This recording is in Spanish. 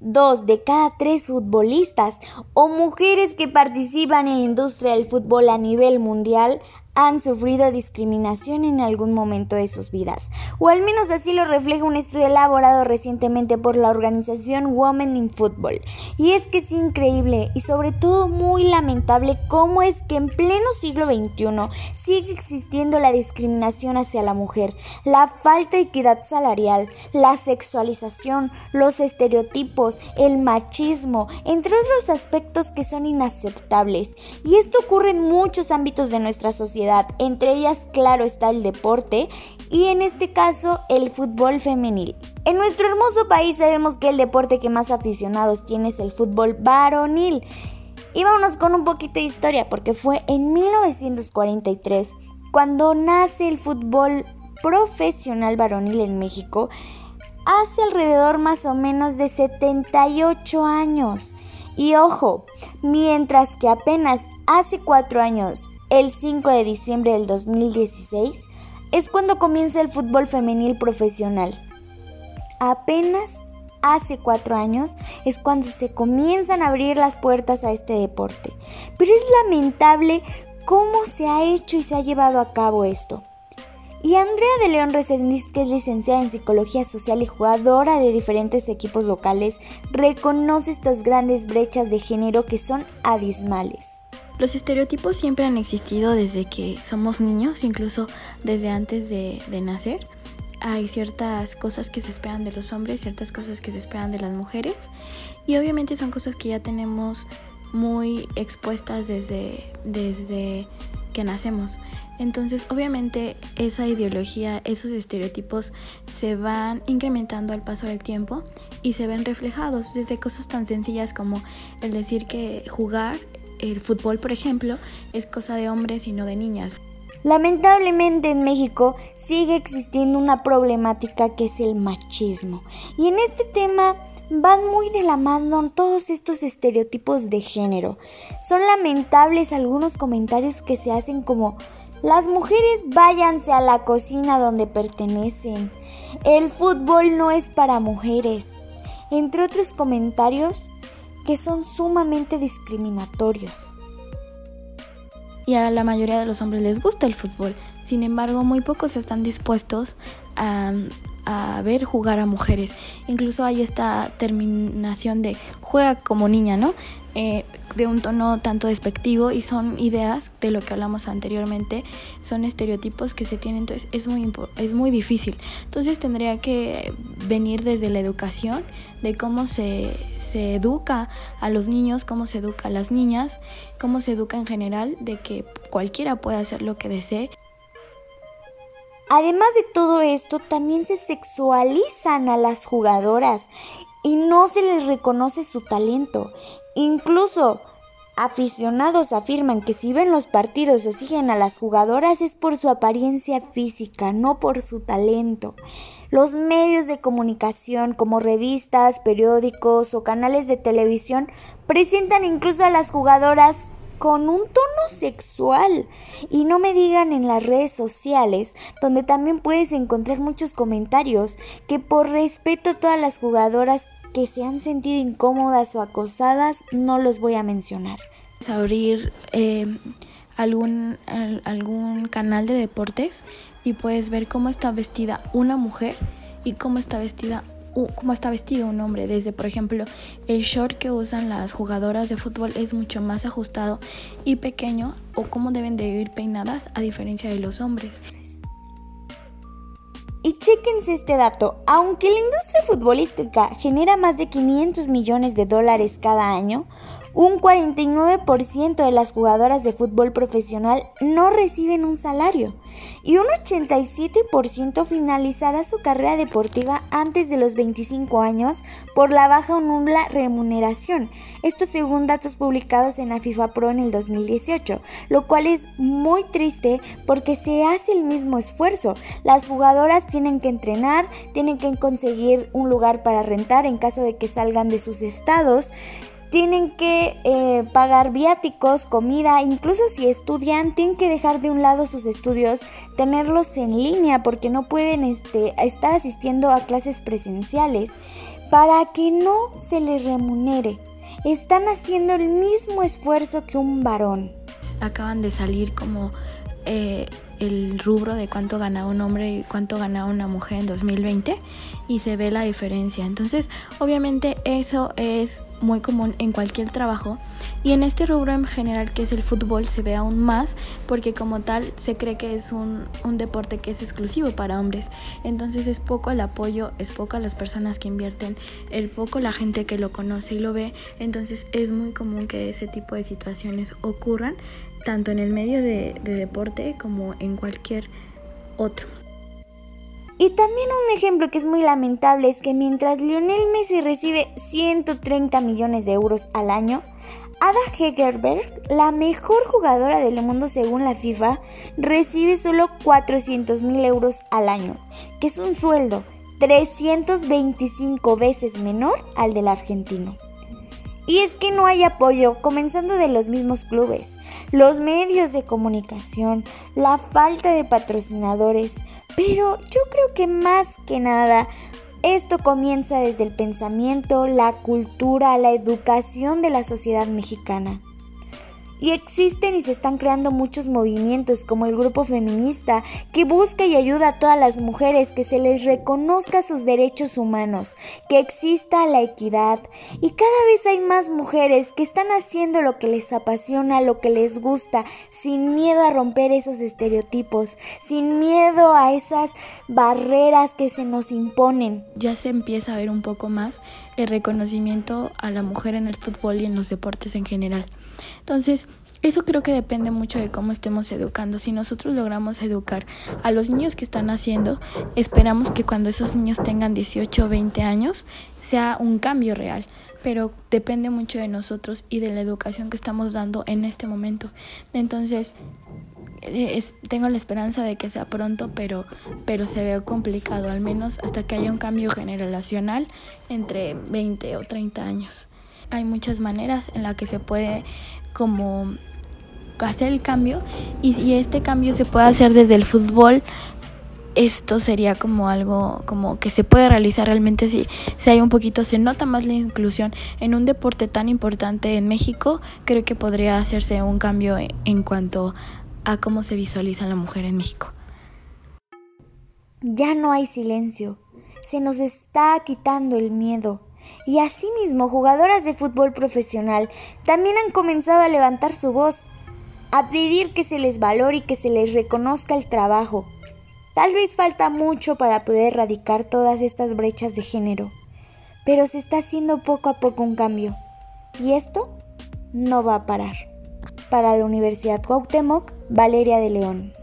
dos de cada tres futbolistas o mujeres que participan en la industria del fútbol a nivel mundial han sufrido discriminación en algún momento de sus vidas, o al menos así lo refleja un estudio elaborado recientemente por la organización Women in Football. Y es que es increíble y sobre todo muy lamentable cómo es que en pleno siglo XXI sigue existiendo la discriminación hacia la mujer, la falta de equidad salarial, la sexualización, los estereotipos, el machismo, entre otros aspectos que son inaceptables. Y esto ocurre en muchos ámbitos de nuestra sociedad entre ellas claro está el deporte y en este caso el fútbol femenil. En nuestro hermoso país sabemos que el deporte que más aficionados tiene es el fútbol varonil. Y vámonos con un poquito de historia porque fue en 1943 cuando nace el fútbol profesional varonil en México hace alrededor más o menos de 78 años. Y ojo, mientras que apenas hace 4 años el 5 de diciembre del 2016 es cuando comienza el fútbol femenil profesional. Apenas hace cuatro años es cuando se comienzan a abrir las puertas a este deporte. Pero es lamentable cómo se ha hecho y se ha llevado a cabo esto. Y Andrea de León Resendiz, que es licenciada en Psicología Social y jugadora de diferentes equipos locales, reconoce estas grandes brechas de género que son abismales. Los estereotipos siempre han existido desde que somos niños, incluso desde antes de, nacer. Hay ciertas cosas que se esperan de los hombres, ciertas cosas que se esperan de las mujeres. Y obviamente son cosas que ya tenemos muy expuestas desde, desde que nacemos. Entonces, obviamente, esa ideología, esos estereotipos se van incrementando al paso del tiempo y se ven reflejados desde cosas tan sencillas como el decir que jugar el fútbol, por ejemplo, es cosa de hombres y no de niñas. Lamentablemente en México sigue existiendo una problemática que es el machismo. Y en este tema van muy de la mano todos estos estereotipos de género. Son lamentables algunos comentarios que se hacen como las mujeres váyanse a la cocina donde pertenecen. El fútbol no es para mujeres. Entre otros comentarios que son sumamente discriminatorios. Y a la mayoría de los hombres les gusta el fútbol, sin embargo muy pocos están dispuestos a, ver jugar a mujeres. Incluso hay esta terminación de juega como niña, ¿no? Eh, de un tono tanto despectivo y son ideas de lo que hablamos anteriormente, son estereotipos que se tienen, entonces es muy, es muy difícil. Entonces tendría que venir desde la educación, de cómo se, se educa a los niños, cómo se educa a las niñas, cómo se educa en general, de que cualquiera pueda hacer lo que desee. Además de todo esto, también se sexualizan a las jugadoras y no se les reconoce su talento. Incluso aficionados afirman que si ven los partidos o siguen a las jugadoras es por su apariencia física, no por su talento. Los medios de comunicación como revistas, periódicos o canales de televisión presentan incluso a las jugadoras con un tono sexual. Y no me digan en las redes sociales, donde también puedes encontrar muchos comentarios que por respeto a todas las jugadoras que se han sentido incómodas o acosadas, no los voy a mencionar. Abrir eh, algún, algún canal de deportes y puedes ver cómo está vestida una mujer y cómo está vestida cómo está vestido un hombre. Desde, por ejemplo, el short que usan las jugadoras de fútbol es mucho más ajustado y pequeño o cómo deben de ir peinadas a diferencia de los hombres. Y chéquense este dato, aunque la industria futbolística genera más de 500 millones de dólares cada año, un 49% de las jugadoras de fútbol profesional no reciben un salario y un 87% finalizará su carrera deportiva antes de los 25 años por la baja o nula remuneración. Esto según datos publicados en la FIFA Pro en el 2018, lo cual es muy triste porque se hace el mismo esfuerzo. Las jugadoras tienen que entrenar, tienen que conseguir un lugar para rentar en caso de que salgan de sus estados tienen que eh, pagar viáticos, comida, incluso si estudian, tienen que dejar de un lado sus estudios, tenerlos en línea porque no pueden este, estar asistiendo a clases presenciales. para que no se les remunere. Están haciendo el mismo esfuerzo que un varón. Acaban de salir como eh, el rubro de cuánto gana un hombre y cuánto gana una mujer en 2020 y se ve la diferencia. Entonces, obviamente eso es muy común en cualquier trabajo y en este rubro en general que es el fútbol se ve aún más porque como tal se cree que es un, un deporte que es exclusivo para hombres. Entonces es poco el apoyo, es poco las personas que invierten, es poco la gente que lo conoce y lo ve. Entonces es muy común que ese tipo de situaciones ocurran tanto en el medio de, de deporte como en cualquier otro. Y también un ejemplo que es muy lamentable es que mientras Lionel Messi recibe 130 millones de euros al año, Ada Hegerberg, la mejor jugadora del mundo según la FIFA, recibe solo 400 mil euros al año, que es un sueldo 325 veces menor al del argentino. Y es que no hay apoyo, comenzando de los mismos clubes, los medios de comunicación, la falta de patrocinadores, pero yo creo que más que nada esto comienza desde el pensamiento, la cultura, la educación de la sociedad mexicana. Y existen y se están creando muchos movimientos como el grupo feminista que busca y ayuda a todas las mujeres que se les reconozca sus derechos humanos, que exista la equidad y cada vez hay más mujeres que están haciendo lo que les apasiona, lo que les gusta, sin miedo a romper esos estereotipos, sin miedo a esas barreras que se nos imponen. Ya se empieza a ver un poco más el reconocimiento a la mujer en el fútbol y en los deportes en general. Entonces, eso creo que depende mucho de cómo estemos educando. Si nosotros logramos educar a los niños que están haciendo, esperamos que cuando esos niños tengan 18 o 20 años sea un cambio real. Pero depende mucho de nosotros y de la educación que estamos dando en este momento. Entonces, eh, tengo la esperanza de que sea pronto, pero, pero se ve complicado, al menos hasta que haya un cambio generacional entre 20 o 30 años. Hay muchas maneras en las que se puede como hacer el cambio y si este cambio se puede hacer desde el fútbol esto sería como algo como que se puede realizar realmente si, si hay un poquito, se nota más la inclusión en un deporte tan importante en México, creo que podría hacerse un cambio en cuanto a cómo se visualiza la mujer en México. Ya no hay silencio, se nos está quitando el miedo. Y asimismo, jugadoras de fútbol profesional también han comenzado a levantar su voz, a pedir que se les valore y que se les reconozca el trabajo. Tal vez falta mucho para poder erradicar todas estas brechas de género, pero se está haciendo poco a poco un cambio. Y esto no va a parar. Para la Universidad Cuauhtémoc, Valeria de León.